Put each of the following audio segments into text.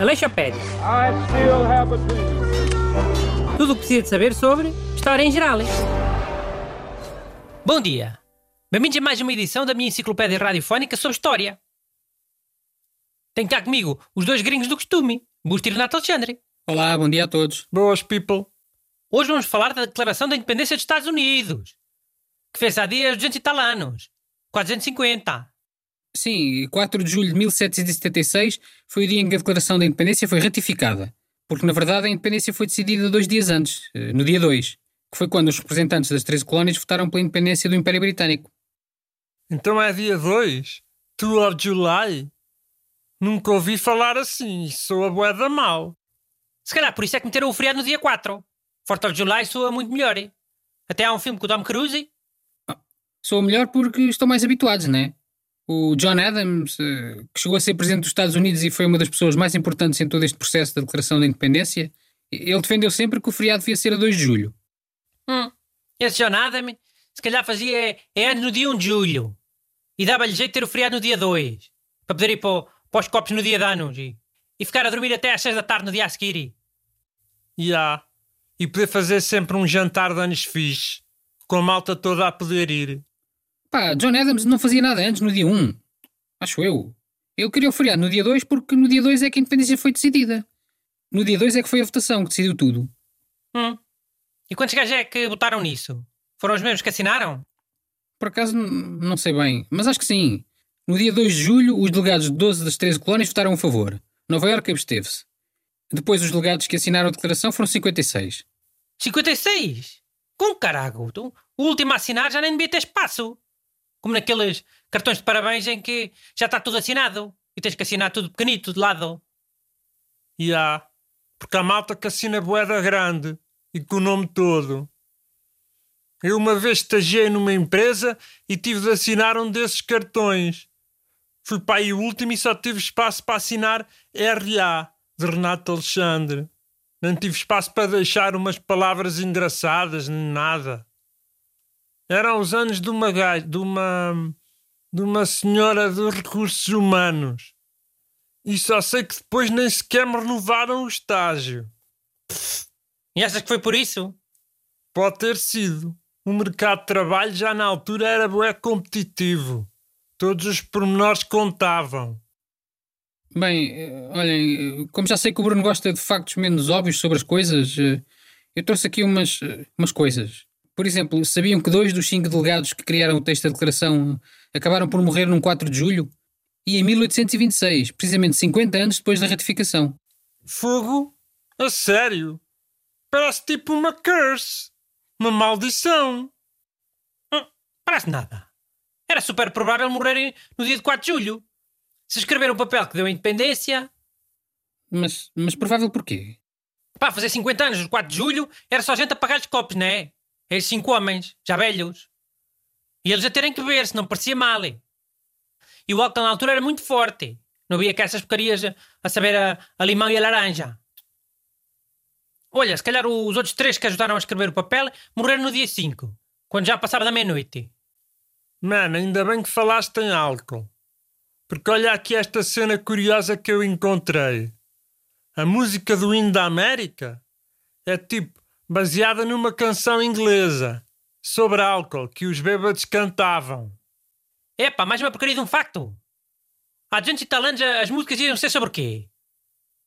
Aleixopédia. Tudo o que precisa de saber sobre História em geral. Bom dia. Bem-vindos a mais uma edição da minha enciclopédia radiofónica sobre História. Tenho cá comigo os dois gringos do costume, Busto e Renato Alexandre. Olá, bom dia a todos. Boas, people. Hoje vamos falar da Declaração da Independência dos Estados Unidos, que fez há dias 200 e tal anos. 450. Sim, 4 de julho de 1776 foi o dia em que a Declaração da Independência foi ratificada. Porque, na verdade, a independência foi decidida dois dias antes, eh, no dia 2, que foi quando os representantes das 13 colónias votaram pela independência do Império Britânico. Então é dia 2? 2 of July? Nunca ouvi falar assim, sou a bué da mal. Se calhar por isso é que meteram o feriado no dia 4. Forte of July soa muito melhor. hein? Até há um filme com o Tom Cruise. Sou melhor porque estão mais habituados, né? O John Adams, eh, que chegou a ser presidente dos Estados Unidos e foi uma das pessoas mais importantes em todo este processo da Declaração da Independência, ele defendeu sempre que o feriado devia ser a 2 de julho. Hum. Esse John Adam, se calhar fazia é no dia 1 de julho. E dava-lhe jeito de ter o feriado no dia 2. Para poder ir para, para os copos no dia de anos. E, e ficar a dormir até às 6 da tarde no dia a seguir. Ya. E poder fazer sempre um jantar de anos fixe, com a malta toda a poder ir. Pá, John Adams não fazia nada antes no dia 1. Acho eu. Eu queria feriado no dia 2 porque no dia 2 é que a independência foi decidida. No dia 2 é que foi a votação que decidiu tudo. Hum. E quantos gajos é que votaram nisso? Foram os mesmos que assinaram? Por acaso, não sei bem, mas acho que sim. No dia 2 de julho, os delegados de 12 das 13 colónias votaram a favor. Nova Iorque absteve-se. Depois, os delegados que assinaram a declaração foram 56. 56? Com carago! O último a assinar já nem devia ter espaço. Como naqueles cartões de parabéns em que já está tudo assinado. E tens que assinar tudo pequenito de lado. Ya. Porque a malta que assina boeda grande e com o nome todo. Eu uma vez estagiei numa empresa e tive de assinar um desses cartões. Fui para aí o último e só tive espaço para assinar RA, de Renato Alexandre. Não tive espaço para deixar umas palavras engraçadas, nem nada. Eram os anos de uma gaja, de uma, de uma senhora dos recursos humanos. E só sei que depois nem sequer me renovaram o estágio. E achas que foi por isso? Pode ter sido. O mercado de trabalho já na altura era bué competitivo. Todos os pormenores contavam. Bem, eh, olhem, eh, como já sei que o Bruno gosta de factos menos óbvios sobre as coisas, eh, eu trouxe aqui umas, umas coisas. Por exemplo, sabiam que dois dos cinco delegados que criaram o texto da declaração acabaram por morrer num 4 de julho? E em 1826, precisamente 50 anos depois da ratificação. Fogo? A sério? Parece tipo uma curse. Uma maldição. Hum, parece nada. Era super provável morrerem no dia de 4 de julho. Se escreveram o papel que deu a independência, Mas, mas provável porquê? pá, fazer 50 anos, no 4 de julho, era só gente a pagar-lhes copos, não é? Eles cinco homens, já velhos. E eles a terem que beber, se não parecia mal. E o álcool na altura era muito forte. Não havia que essas porcarias a, a saber a, a limão e a laranja. Olha, se calhar os outros três que ajudaram a escrever o papel morreram no dia 5, quando já passava da meia-noite. Mano, ainda bem que falaste em álcool. Porque olha aqui esta cena curiosa que eu encontrei. A música do hino da América é tipo baseada numa canção inglesa sobre álcool que os bêbados cantavam. Epá, mais uma porcaria de um facto. Há 200 e tal anos a- as músicas iam ser sobre o quê?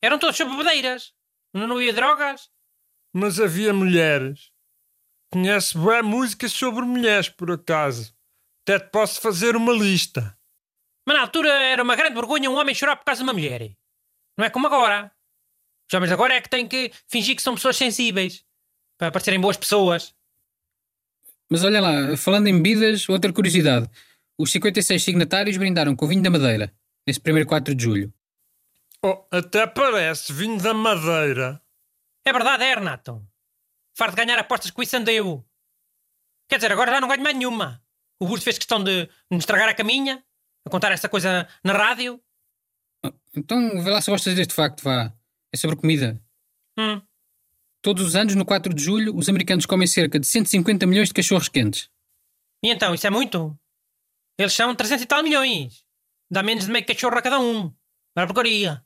Eram todas sobre bebedeiras. Não, havia drogas. Mas havia mulheres. Conhece bué músicas sobre mulheres, por acaso. Até te posso fazer uma lista. Mas na altura era uma grande vergonha um homem chorar por causa de uma mulher. Não é como agora. Os homens agora é que têm que fingir que são pessoas sensíveis. Para parecerem boas pessoas. Mas olha lá, falando em bebidas, outra curiosidade. Os 56 signatários brindaram com o vinho da Madeira, nesse primeiro 4 de julho. Oh, até parece vinho da Madeira. É verdade, é, Renato. Farto de ganhar apostas com isso andeu. Quer dizer, agora já não ganho mais nenhuma. O Burto fez questão de me estragar a caminha, a contar essa coisa na rádio. Então, vê lá se gostas deste facto, vá. É sobre comida. Hum. Todos os anos, no 4 de julho, os americanos comem cerca de 150 milhões de cachorros quentes. E então, isso é muito? Eles são 300 e tal milhões. Dá menos de meio cachorro a cada um. Era porcaria.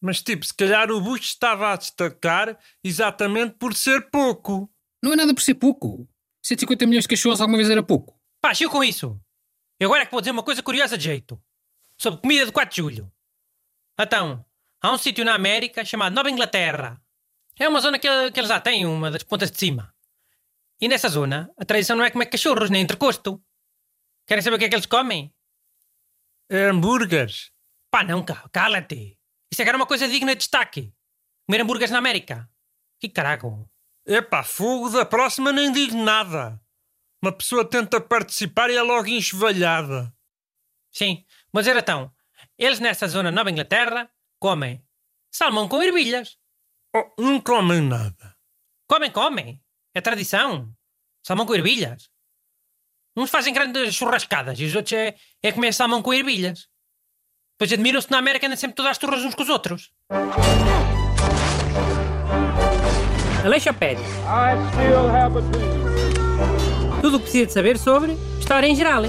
Mas tipo, se calhar o Bush estava a destacar exatamente por ser pouco. Não é nada por ser pouco. 150 milhões de cachorros alguma vez era pouco. Pá, chego com isso. E agora é que vou dizer uma coisa curiosa de jeito. Sobre comida de 4 de julho. Então, há um sítio na América chamado Nova Inglaterra. É uma zona que, que eles já têm, uma das pontas de cima. E nessa zona, a tradição não é comer cachorros, nem entrecosto. Querem saber o que é que eles comem? Hambúrgueres. Pá, não, cala-te. Isso é que era uma coisa digna de destaque. Comer hambúrgueres na América. Que caraco. Epá, fogo da próxima nem digo nada. Uma pessoa tenta participar e é logo enxovalhada. Sim, mas era então, eles nessa zona Nova Inglaterra comem salmão com ervilhas. Oh, não comem nada. Comem, comem. É tradição. Salmão com ervilhas. Uns fazem grandes churrascadas e os outros é, é comer salmão com ervilhas. Pois admiram-se na América andam sempre todas as turras uns com os outros. Aleixo Pérez. Tudo o que precisa de saber sobre História em Geral.